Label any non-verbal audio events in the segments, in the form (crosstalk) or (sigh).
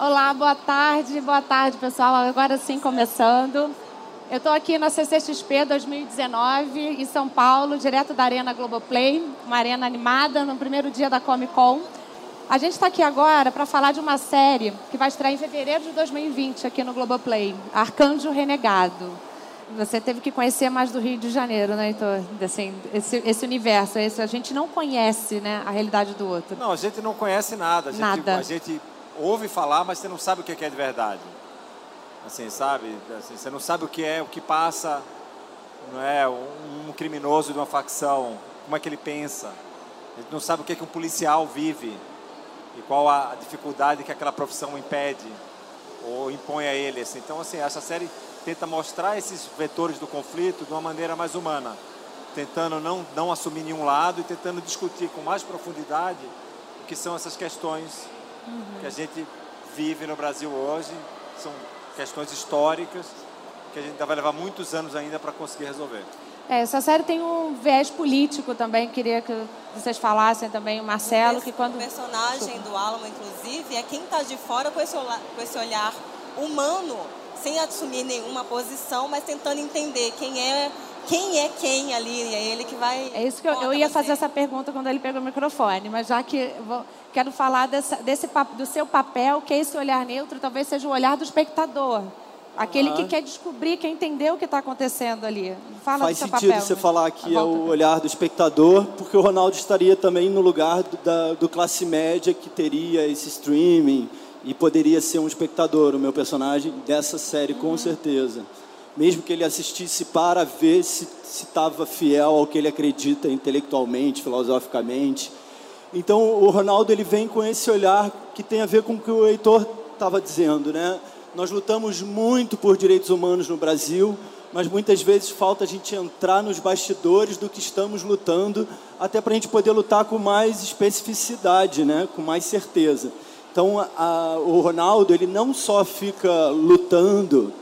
Olá, boa tarde, boa tarde, pessoal. Agora sim, começando. Eu estou aqui na CCXP 2019, em São Paulo, direto da Arena Globoplay, uma arena animada, no primeiro dia da Comic Con. A gente está aqui agora para falar de uma série que vai estrear em fevereiro de 2020 aqui no Globoplay, Arcanjo Renegado. Você teve que conhecer mais do Rio de Janeiro, né, Heitor? Assim, esse, esse universo, esse, a gente não conhece né, a realidade do outro. Não, a gente não conhece nada. A gente, Nada. A gente ouve falar, mas você não sabe o que é de verdade. Assim, sabe? Assim, você não sabe o que é, o que passa, não é? Um, criminoso de uma facção, como é que ele pensa. Gente não sabe o que é que um policial vive e qual a dificuldade que aquela profissão impede ou impõe a ele. Assim. Então, assim, essa série tenta mostrar esses vetores do conflito de uma maneira mais humana, tentando não, não assumir nenhum lado e tentando discutir com mais profundidade o que são essas questões que a gente vive no Brasil hoje. São questões históricas que a gente ainda vai levar muitos anos ainda para conseguir resolver. É, essa série tem um viés político também, queria que vocês falassem também, o Marcelo, que quando... O personagem do Alamo, inclusive, é quem está de fora com esse, olhar, com esse olhar humano, sem assumir nenhuma posição, mas tentando entender quem é quem é quem ali, é ele que vai. É isso que eu, eu ia fazer essa pergunta quando ele pegou o microfone, mas já que vou, quero falar dessa, desse, do seu papel, que é esse olhar neutro, talvez seja o olhar do espectador. Aquele que Ah. quer descobrir, quer entender o que está acontecendo ali. Fala Faz do seu sentido papel. você né? falar que é o olhar do espectador, porque o Ronaldo estaria também no lugar do, da, do classe média que teria esse streaming e poderia ser um espectador, o meu personagem, dessa série, com Uhum. certeza. Mesmo que ele assistisse para ver se estava fiel ao que ele acredita intelectualmente, filosoficamente. Então, o Ronaldo ele vem com esse olhar que tem a ver com o que o Heitor estava dizendo, né? Nós lutamos muito por direitos humanos no Brasil, mas muitas vezes falta a gente entrar nos bastidores do que estamos lutando, até para a gente poder lutar com mais especificidade, né? Com mais certeza. Então, a- o Ronaldo ele não só fica lutando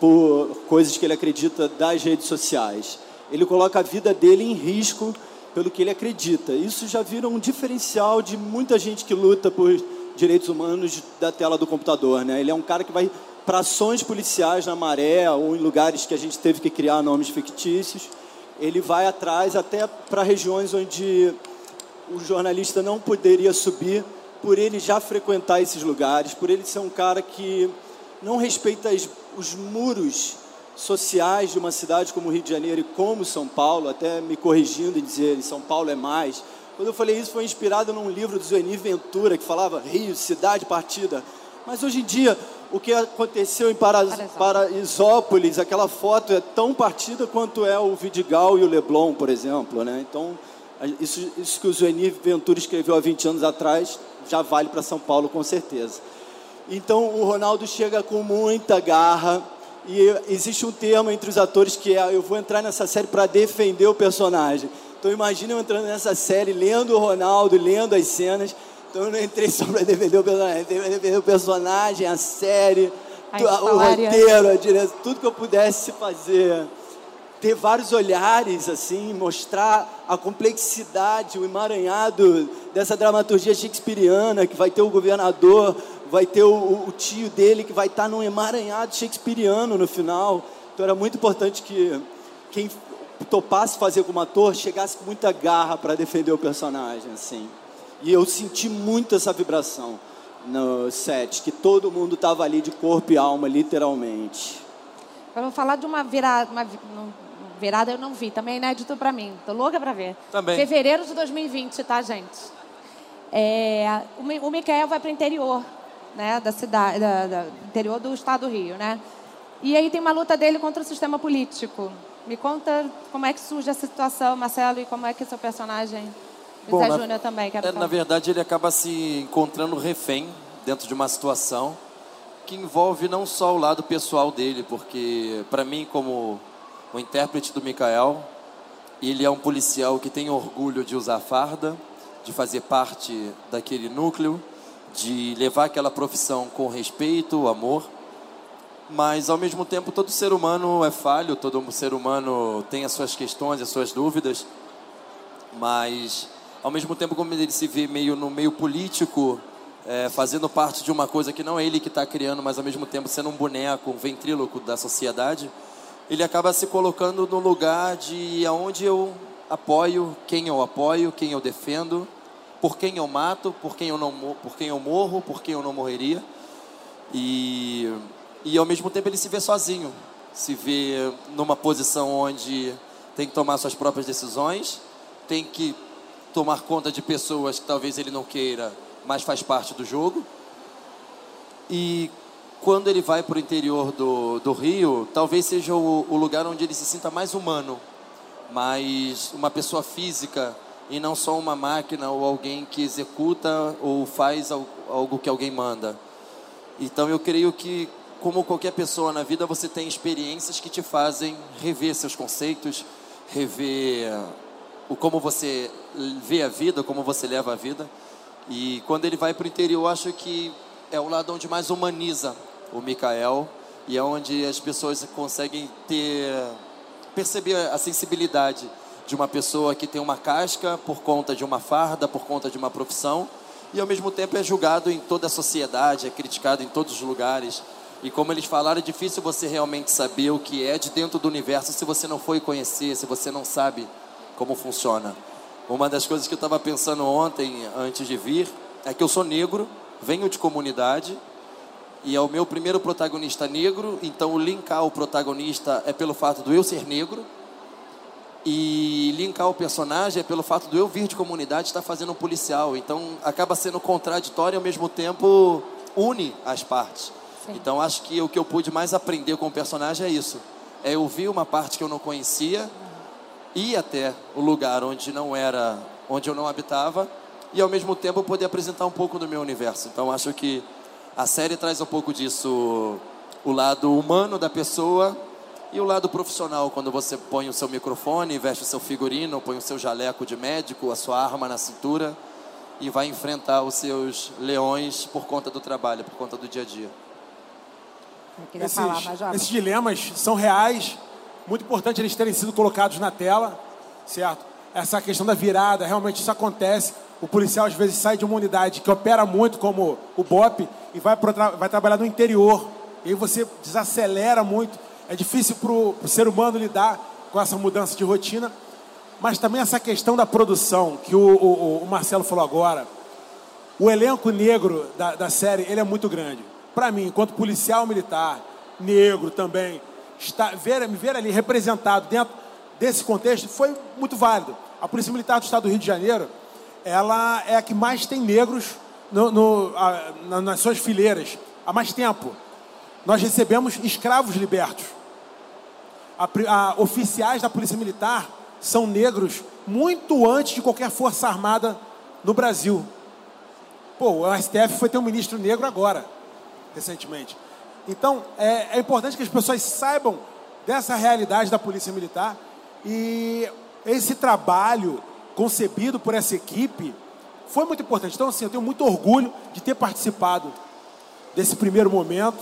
por coisas que ele acredita das redes sociais. Ele coloca a vida dele em risco pelo que ele acredita. Isso já vira um diferencial de muita gente que luta por direitos humanos da tela do computador. Né? Ele é um cara que vai para ações policiais na maré ou em lugares que a gente teve que criar nomes fictícios. Ele vai atrás até para regiões onde o jornalista não poderia subir por ele já frequentar esses lugares, por ele ser um cara que não respeita os muros sociais de uma cidade como o Rio de Janeiro e como São Paulo, até me corrigindo em dizer São Paulo é mais. Quando eu falei isso foi inspirado num livro do Zueni Ventura que falava Rio, cidade partida. Mas hoje em dia o que aconteceu em Para- Paraisópolis, aquela foto é tão partida quanto é o Vidigal e o Leblon, por exemplo, né? Então isso, isso que o Zueni Ventura escreveu há 20 anos atrás já vale para São Paulo com certeza. Então o Ronaldo chega com muita garra e existe um termo entre os atores que é eu vou entrar nessa série para defender o personagem. Então imagina eu entrando nessa série, lendo o Ronaldo, lendo as cenas. Então eu não entrei só para defender o personagem, para defender o personagem, a série, A o roteiro, a direção, tudo que eu pudesse fazer ter vários olhares, assim, mostrar a complexidade, o emaranhado dessa dramaturgia shakespeariana, que vai ter o governador, vai ter o, o- tio dele, que vai estar num emaranhado shakespeariano no final. Então era muito importante que quem topasse fazer como ator chegasse com muita garra para defender o personagem, assim. E eu senti muito essa vibração no set, que todo mundo estava ali de corpo e alma, literalmente. Eu vou falar de uma virada, uma virada eu não vi, também é inédito para mim. Tô louca para ver. Também. Fevereiro de 2020, tá, gente? É, o, Mi- o Micael vai para o interior, né, da cidade, da, da- interior do estado do Rio, né? E aí tem uma luta dele contra o sistema político. Me conta como é que surge essa situação, Marcelo, e como é que seu personagem, Bom, José Júnior também, quero É, falar. na verdade, ele acaba se encontrando refém dentro de uma situação que envolve não só o lado pessoal dele, porque para mim, como o intérprete do Mikael, ele é um policial que tem orgulho de usar farda, de fazer parte daquele núcleo, de levar aquela profissão com respeito, amor. Mas, ao mesmo tempo, todo ser humano é falho, todo ser humano tem as suas questões, as suas dúvidas. Mas, ao mesmo tempo, como ele se vê meio no meio político, é, fazendo parte de uma coisa que não é ele que está criando, mas ao mesmo tempo sendo um boneco, um ventríloco da sociedade, ele acaba se colocando no lugar de aonde eu apoio, quem eu apoio, quem eu defendo, por quem eu mato, por quem eu não por quem eu morro, por quem eu não morreria. E e ao mesmo tempo ele se vê sozinho, se vê numa posição onde tem que tomar suas próprias decisões, tem que tomar conta de pessoas que talvez ele não queira, mas faz parte do jogo. E quando ele vai para o interior do, do Rio, talvez seja o, o lugar onde ele se sinta mais humano, mais uma pessoa física e não só uma máquina ou alguém que executa ou faz algo que alguém manda. Então eu creio que como qualquer pessoa na vida, você tem experiências que te fazem rever seus conceitos, rever o como você vê a vida, como você leva a vida. E quando ele vai para o interior, eu acho que é o lado onde mais humaniza o Mikael e é onde as pessoas conseguem ter perceber a sensibilidade de uma pessoa que tem uma casca por conta de uma farda, por conta de uma profissão, e ao mesmo tempo é julgado em toda a sociedade, é criticado em todos os lugares. E como eles falaram, é difícil você realmente saber o que é de dentro do universo se você não foi conhecer, se você não sabe como funciona. Uma das coisas que eu estava pensando ontem, antes de vir, é que eu sou negro, venho de comunidade, e é o meu primeiro protagonista negro, então linkar o protagonista é pelo fato do eu ser negro, e linkar o personagem é pelo fato do eu vir de comunidade estar fazendo um policial. Então acaba sendo contraditório e ao mesmo tempo une as partes. Sim. Então acho que o que eu pude mais aprender com o personagem é isso. É ouvir uma parte que eu não conhecia, ir até o lugar onde não era, onde eu não habitava, e ao mesmo tempo poder apresentar um pouco do meu universo. Então acho que a série traz um pouco disso, o lado humano da pessoa e o lado profissional, quando você põe o seu microfone, veste o seu figurino, põe o seu jaleco de médico, a sua arma na cintura e vai enfrentar os seus leões por conta do trabalho, por conta do dia a dia esses, falar, esses dilemas são reais, muito importante eles terem sido colocados na tela, certo? Essa questão da virada, realmente isso acontece. O policial às vezes sai de uma unidade que opera muito, como o BOP, e vai, tra vai trabalhar no interior. E aí você desacelera muito. É difícil para o ser humano lidar com essa mudança de rotina. Mas também essa questão da produção, que o, o, o Marcelo falou agora. O elenco negro da, da série ele é muito grande para mim, enquanto policial militar, negro também, estar, ver, me ver ali representado dentro desse contexto foi muito válido. A Polícia Militar do Estado do Rio de Janeiro, ela é a que mais tem negros no, no, a, nas suas fileiras há mais tempo. Nós recebemos escravos libertos. A, a, oficiais da Polícia Militar são negros muito antes de qualquer força armada no Brasil. Pô, o STF foi ter um ministro negro agora recentemente. Então, é, é importante que as pessoas saibam dessa realidade da Polícia Militar e esse trabalho concebido por essa equipe foi muito importante. Então, assim, eu tenho muito orgulho de ter participado desse primeiro momento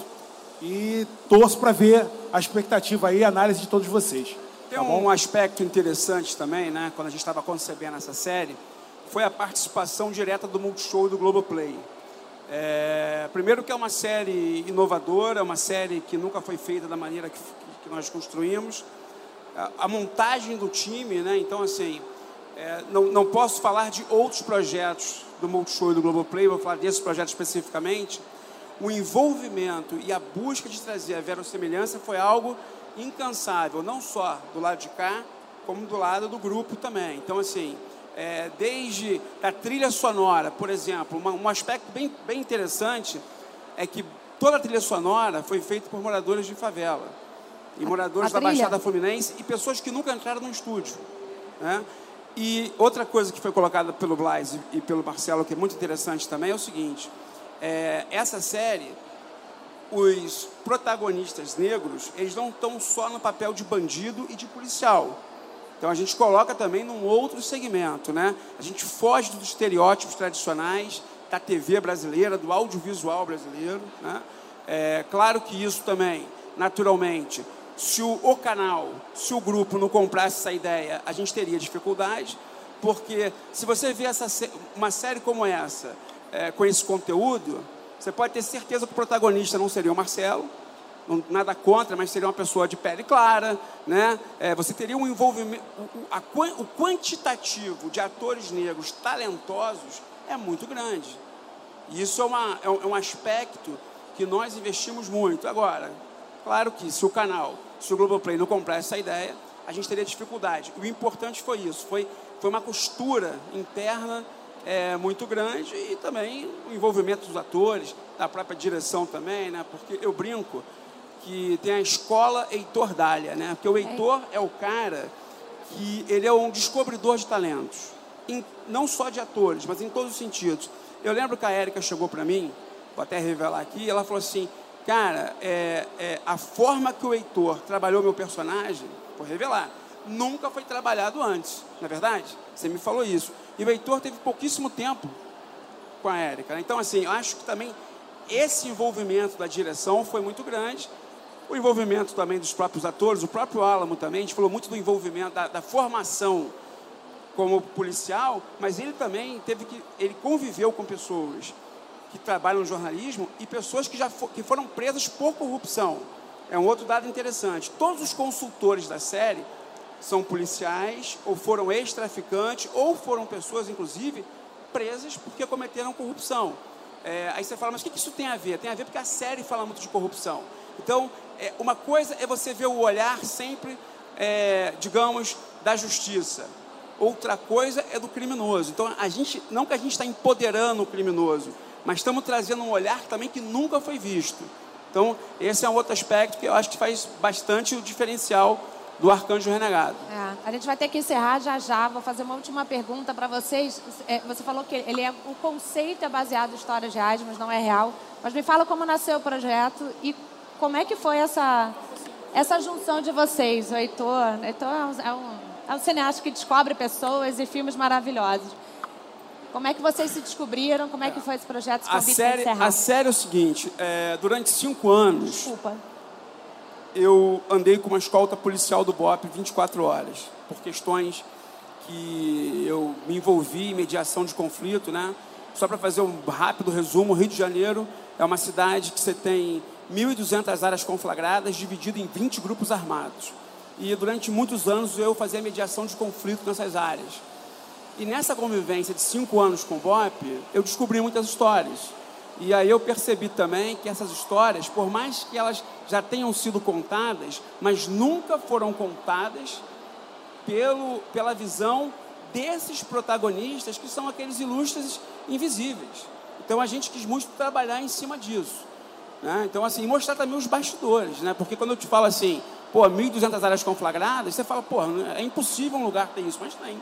e torço para ver a expectativa aí, a análise de todos vocês. Tem tá um aspecto interessante também, né, quando a gente estava concebendo essa série, foi a participação direta do Multishow do Globoplay. É, primeiro que é uma série inovadora, uma série que nunca foi feita da maneira que, que nós construímos. A, a, montagem do time, né? Então, assim, é, não, não posso falar de outros projetos do Multishow e do Globoplay, vou falar desse projeto especificamente. O envolvimento e a busca de trazer a verossimilhança foi algo incansável, não só do lado de cá, como do lado do grupo também. Então, assim, é, desde a trilha sonora, por exemplo, uma, um aspecto bem, bem interessante é que toda a trilha sonora foi feita por moradores de favela e moradores da Baixada Fluminense e pessoas que nunca entraram no estúdio. Né? E outra coisa que foi colocada pelo Blaise e pelo Marcelo, que é muito interessante também, é o seguinte: é, essa série, os protagonistas negros, eles não estão só no papel de bandido e de policial. Então a gente coloca também num outro segmento, né? A gente foge dos estereótipos tradicionais da TV brasileira, do audiovisual brasileiro, né? É claro que isso também, naturalmente, se o, o canal, se o grupo não comprasse essa ideia, a gente teria dificuldade, porque se você vê essa, uma série como essa, é, com esse conteúdo, você pode ter certeza que o protagonista não seria o Marcelo, não, nada contra, mas seria uma pessoa de pele clara, né? É, você teria um envolvimento, o, a, o quantitativo de atores negros talentosos é muito grande. E isso é, uma, é, um, é um aspecto que nós investimos muito. Agora, claro que se o canal, se o Globoplay não comprar essa ideia, a gente teria dificuldade. O importante foi isso, foi, foi uma costura interna é, muito grande e também o envolvimento dos atores, da própria direção também, né? Porque eu brinco que tem a escola Heitor Dália, né? Porque o Heitor é o cara que ele é um descobridor de talentos, em, não só de atores, mas em todos os sentidos. Eu lembro que a Érica chegou para mim, vou até revelar aqui, ela falou assim, cara, é, é, a forma que o Heitor trabalhou meu personagem, vou revelar, nunca foi trabalhado antes, não é verdade? Você me falou isso. E o Heitor teve pouquíssimo tempo com a Érica. Né? Então, assim, eu acho que também esse envolvimento da direção foi muito grande. O envolvimento também dos próprios atores, o próprio Álamo também, a gente falou muito do envolvimento, da, da formação como policial, mas ele também teve que, ele conviveu com pessoas que trabalham no jornalismo e pessoas que já for, que foram presas por corrupção. É um outro dado interessante. Todos os consultores da série são policiais, ou foram ex-traficantes, ou foram pessoas, inclusive, presas porque cometeram corrupção. É, aí você fala, mas o que isso tem a ver? Tem a ver porque a série fala muito de corrupção. Então, é, uma coisa é você ver o olhar sempre, é, digamos, da justiça. Outra coisa é do criminoso. Então, a gente, não que a gente está empoderando o criminoso, mas estamos trazendo um olhar também que nunca foi visto. Então, esse é um outro aspecto que eu acho que faz bastante o diferencial do Arcanjo Renegado. É, a gente vai ter que encerrar já já. Vou fazer uma última pergunta para vocês. É, você falou que ele é o conceito é baseado em histórias reais, mas não é real. Mas me fala como nasceu o projeto e como é que foi essa, essa junção de vocês? O Heitor, Heitor é, um, é, um, é um cineasta que descobre pessoas e filmes maravilhosos. Como é que vocês se descobriram? Como é que foi esse projeto? A série, a série é o seguinte, é, durante cinco anos... Desculpa. Eu andei com uma escolta policial do BOP 24 horas, por questões que eu me envolvi em mediação de conflito, né? Só para fazer um rápido resumo, Rio de Janeiro é uma cidade que você tem 1.200 áreas conflagradas, dividido em 20 grupos armados. E durante muitos anos eu fazia mediação de conflito nessas áreas. E nessa convivência de cinco anos com o BOP, eu descobri muitas histórias. E aí eu percebi também que essas histórias, por mais que elas já tenham sido contadas, mas nunca foram contadas pelo, pela visão desses protagonistas que são aqueles ilustres invisíveis. Então a gente quis muito trabalhar em cima disso. Né? Então, assim, mostrar também os bastidores, né? Porque quando eu te falo assim, pô, 1.200 áreas conflagradas, você fala, pô, é impossível um lugar ter isso, mas tem.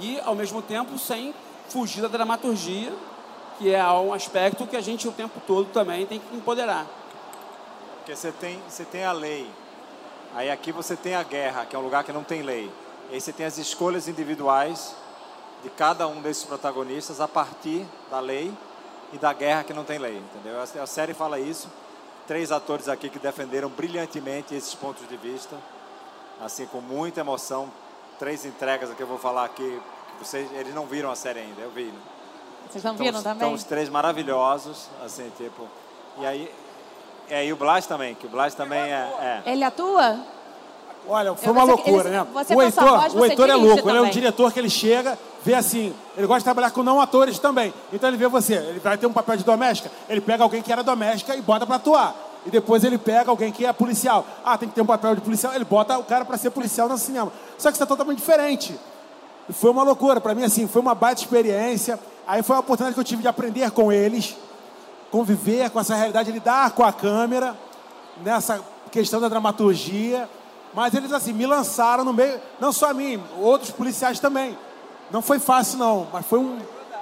E, ao mesmo tempo, sem fugir da dramaturgia, que é um aspecto que a gente o tempo todo também tem que empoderar. Porque você tem, você tem a lei, aí aqui você tem a guerra, que é um lugar que não tem lei. E aí você tem as escolhas individuais de cada um desses protagonistas a partir da lei e da guerra que não tem lei, entendeu? A série fala isso. Três atores aqui que defenderam brilhantemente esses pontos de vista, assim com muita emoção. Três entregas que eu vou falar aqui, que vocês, eles não viram a série ainda, eu vi. Né? Vocês não viram também? Estão os três maravilhosos, assim, tipo. E aí, é, e o Blas também, que o Blas também é, é. Ele atua? Olha, foi uma loucura, né? o Heitor, voz, o Heitor é louco, também. ele é um diretor que ele chega, vê assim, ele gosta de trabalhar com não atores também. Então ele vê você, ele vai ter um papel de doméstica, ele pega alguém que era doméstica e bota para atuar. E depois ele pega alguém que é policial. Ah, tem que ter um papel de policial, ele bota o cara para ser policial no cinema. Só que isso é totalmente diferente. E foi uma loucura, para mim assim, foi uma baita experiência. Aí foi a oportunidade que eu tive de aprender com eles, conviver com essa realidade, lidar com a câmera, nessa questão da dramaturgia. Mas eles assim me lançaram no meio, não só a mim, outros policiais também. Não foi fácil não, mas foi, um,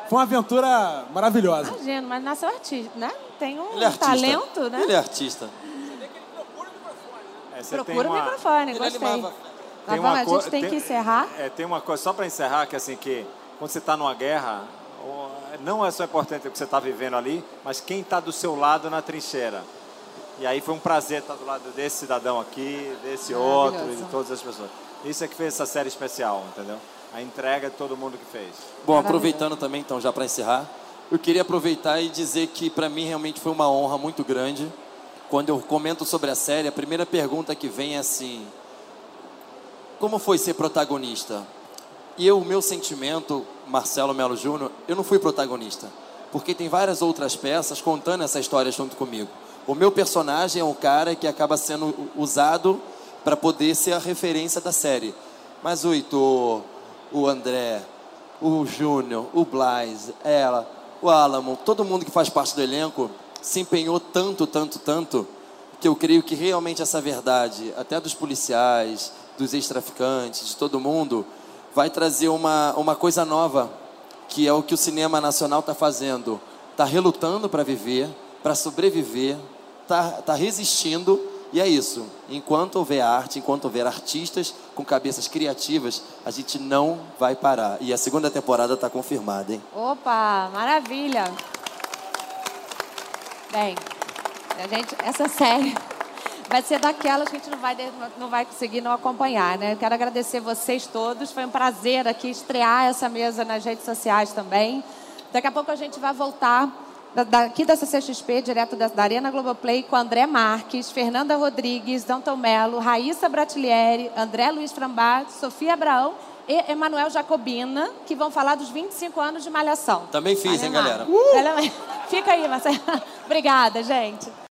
foi uma aventura maravilhosa. Imagino, mas nasceu artista, né? Tem um é talento, né? Ele é artista. É, procura uma... o microfone, Ele gostei. Animava... Tem uma a gente tem, tem, que encerrar. É, tem uma coisa, só para encerrar, que assim, que quando você está numa guerra, não é só importante o que você está vivendo ali, mas quem está do seu lado na trincheira. E aí foi um prazer estar do lado desse cidadão aqui, desse outro e de todas as pessoas. Isso é que fez essa série especial, entendeu? A entrega de todo mundo que fez. Bom, aproveitando também, então, já para encerrar, eu queria aproveitar e dizer que para mim realmente foi uma honra muito grande. Quando eu comento sobre a série, a primeira pergunta que vem é assim: como foi ser protagonista? E eu, o meu sentimento, Marcelo Melo Júnior, eu não fui protagonista, porque tem várias outras peças contando essa história junto comigo. O meu personagem é um cara que acaba sendo usado para poder ser a referência da série. Mas o Heitor, o André, o Júnior, o Blaise, ela, o Alamo, todo mundo que faz parte do elenco se empenhou tanto, tanto, tanto, que eu creio que realmente essa verdade, até dos policiais, dos ex-traficantes, de todo mundo, vai trazer uma, uma coisa nova, que é o que o cinema nacional está fazendo. Está relutando para viver, para sobreviver, está tá resistindo, e é isso. Enquanto houver arte, enquanto houver artistas com cabeças criativas, a gente não vai parar. E a segunda temporada está confirmada, hein? Opa, maravilha! Bem, a gente, essa série vai ser daquelas que a gente não vai, não vai conseguir não acompanhar, né? Quero agradecer vocês todos. Foi um prazer aqui estrear essa mesa nas redes sociais também. Daqui a pouco a gente vai voltar daqui da CCXP, direto da, da Arena Globoplay, com André Marques, Fernanda Rodrigues, Danton Melo, Raíssa Bratilieri, André Luiz Frambat, Sofia Abraão e Emanuel Jacobina, que vão falar dos 25 anos de Malhação. Também fiz, hein, galera? Uh! (laughs) Fica aí, Marcelo. (laughs) Obrigada, gente.